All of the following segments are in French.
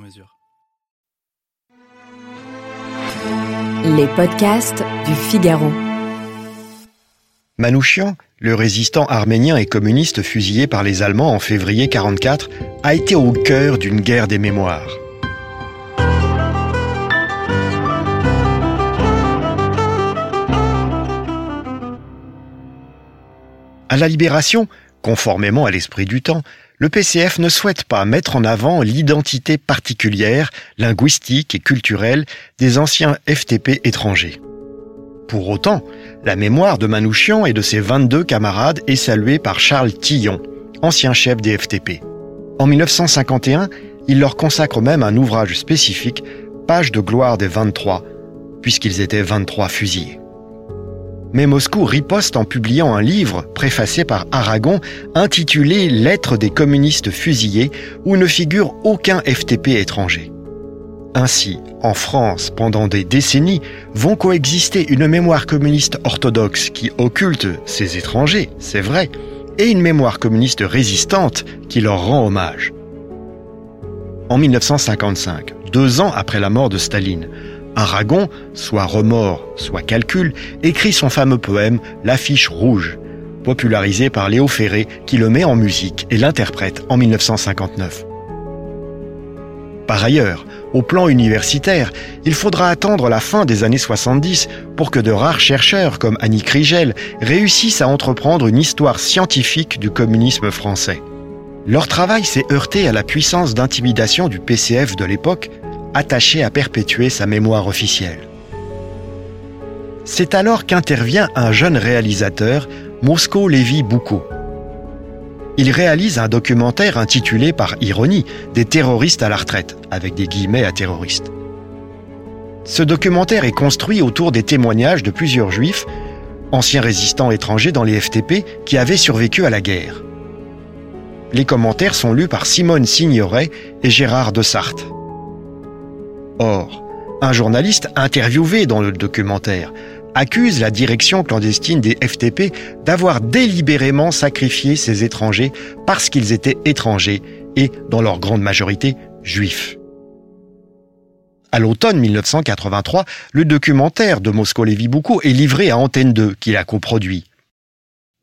mesure. Les podcasts du Figaro. Manouchian, le résistant arménien et communiste fusillé par les Allemands en février 1944, a été au cœur d'une guerre des mémoires. À la libération, conformément à l'esprit du temps, le PCF ne souhaite pas mettre en avant l'identité particulière, linguistique et culturelle des anciens FTP étrangers. Pour autant, la mémoire de Manouchian et de ses 22 camarades est saluée par Charles Tillon, ancien chef des FTP. En 1951, il leur consacre même un ouvrage spécifique, Page de gloire des 23, puisqu'ils étaient 23 fusillés. Mais Moscou riposte en publiant un livre préfacé par Aragon intitulé Lettres des communistes fusillés où ne figure aucun FTP étranger. Ainsi, en France, pendant des décennies, vont coexister une mémoire communiste orthodoxe qui occulte ces étrangers, c'est vrai, et une mémoire communiste résistante qui leur rend hommage. En 1955, deux ans après la mort de Staline, Aragon, soit remords, soit calcul, écrit son fameux poème L'affiche rouge, popularisé par Léo Ferré qui le met en musique et l'interprète en 1959. Par ailleurs, au plan universitaire, il faudra attendre la fin des années 70 pour que de rares chercheurs comme Annie Krigel réussissent à entreprendre une histoire scientifique du communisme français. Leur travail s'est heurté à la puissance d'intimidation du PCF de l'époque, attaché à perpétuer sa mémoire officielle. C'est alors qu'intervient un jeune réalisateur, Mosco Lévy Boucault. Il réalise un documentaire intitulé par ironie Des terroristes à la retraite, avec des guillemets à terroristes. Ce documentaire est construit autour des témoignages de plusieurs juifs, anciens résistants étrangers dans les FTP, qui avaient survécu à la guerre. Les commentaires sont lus par Simone Signoret et Gérard de Sarthe. Or, un journaliste interviewé dans le documentaire accuse la direction clandestine des FTP d'avoir délibérément sacrifié ces étrangers parce qu'ils étaient étrangers et, dans leur grande majorité, juifs. À l'automne 1983, le documentaire de Moscou Lévy Boucault est livré à Antenne 2, qui l'a coproduit.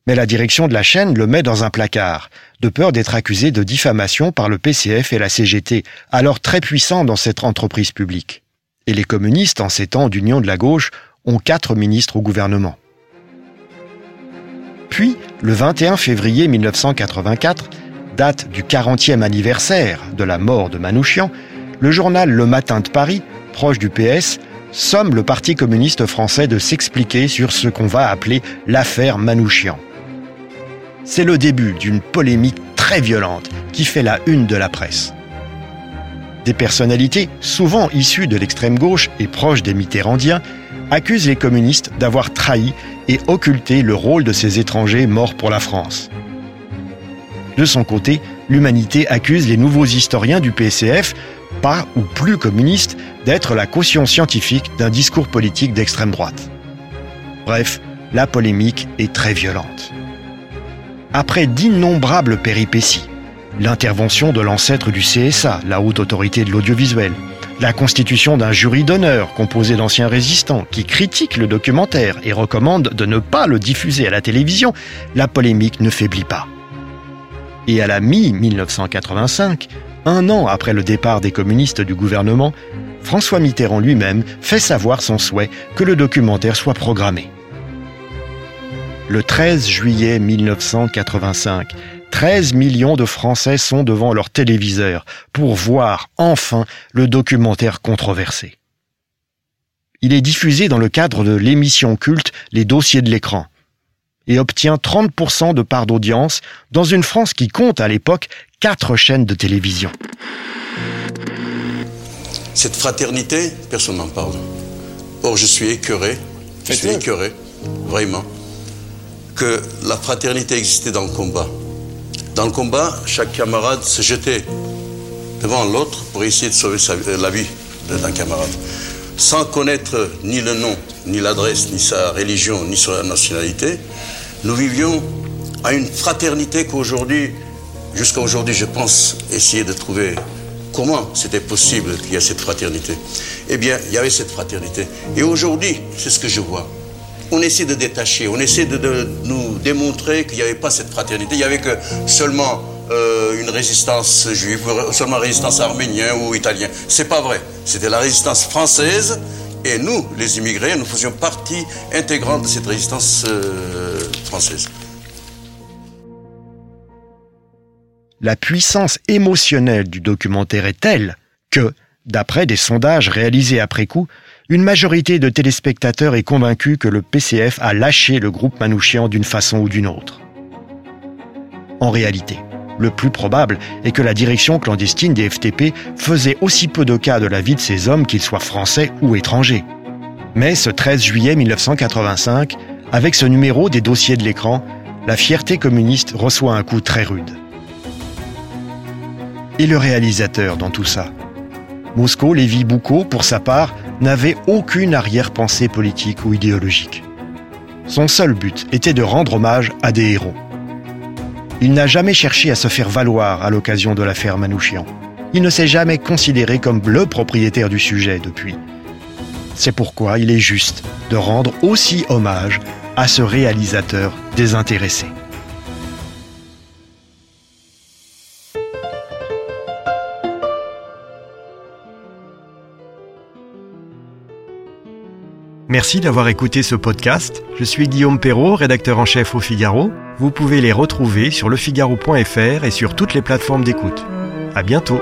Mais la direction de la chaîne le met dans un placard, de peur d'être accusé de diffamation par le PCF et la CGT, alors très puissants dans cette entreprise publique. Et les communistes, en ces temps d'union de la gauche, ont quatre ministres au gouvernement. Puis, le 21 février 1984, date du 40e anniversaire de la mort de Manouchian, le journal Le Matin de Paris, proche du PS, somme le Parti communiste français de s'expliquer sur ce qu'on va appeler l'affaire Manouchian. C'est le début d'une polémique très violente qui fait la une de la presse. Des personnalités, souvent issues de l'extrême gauche et proches des Mitterrandiens, accusent les communistes d'avoir trahi et occulté le rôle de ces étrangers morts pour la France. De son côté, l'humanité accuse les nouveaux historiens du PCF, pas ou plus communistes, d'être la caution scientifique d'un discours politique d'extrême droite. Bref, la polémique est très violente. Après d'innombrables péripéties, l'intervention de l'ancêtre du CSA, la haute autorité de l'audiovisuel, la constitution d'un jury d'honneur composé d'anciens résistants qui critiquent le documentaire et recommandent de ne pas le diffuser à la télévision, la polémique ne faiblit pas. Et à la mi-1985, un an après le départ des communistes du gouvernement, François Mitterrand lui-même fait savoir son souhait que le documentaire soit programmé. Le 13 juillet 1985, 13 millions de Français sont devant leur téléviseur pour voir enfin le documentaire controversé. Il est diffusé dans le cadre de l'émission culte Les dossiers de l'écran et obtient 30% de part d'audience dans une France qui compte à l'époque quatre chaînes de télévision. Cette fraternité, personne n'en parle. Or, je suis écœuré, je suis écœuré, vraiment, que la fraternité existait dans le combat. Dans le combat, chaque camarade se jetait devant l'autre pour essayer de sauver la vie d'un camarade. Sans connaître ni le nom, ni l'adresse, ni sa religion, ni sa nationalité, nous vivions à une fraternité qu'aujourd'hui, jusqu'à aujourd'hui, je pense essayer de trouver comment c'était possible qu'il y ait cette fraternité. Eh bien, il y avait cette fraternité. Et aujourd'hui, c'est ce que je vois. On essaie de détacher, on essaie de, nous démontrer qu'il n'y avait pas cette fraternité. Il n'y avait que seulement euh, une résistance juive, seulement résistance arménienne ou italienne. C'est pas vrai. C'était la résistance française et nous, les immigrés, nous faisions partie intégrante de cette résistance euh, française. La puissance émotionnelle du documentaire est telle que, d'après des sondages réalisés après coup, une majorité de téléspectateurs est convaincue que le PCF a lâché le groupe Manouchian d'une façon ou d'une autre. En réalité, le plus probable est que la direction clandestine des FTP faisait aussi peu de cas de la vie de ces hommes, qu'ils soient français ou étrangers. Mais ce 13 juillet 1985, avec ce numéro des dossiers de l'écran, la fierté communiste reçoit un coup très rude. Et le réalisateur dans tout ça? Moscou, Lévi Boucault, pour sa part, n'avait aucune arrière-pensée politique ou idéologique. Son seul but était de rendre hommage à des héros. Il n'a jamais cherché à se faire valoir à l'occasion de l'affaire Manouchian. Il ne s'est jamais considéré comme le propriétaire du sujet depuis. C'est pourquoi il est juste de rendre aussi hommage à ce réalisateur désintéressé. Merci d'avoir écouté ce podcast. Je suis Guillaume Perrault, rédacteur en chef au Figaro. Vous pouvez les retrouver sur lefigaro.fr et sur toutes les plateformes d'écoute. À bientôt.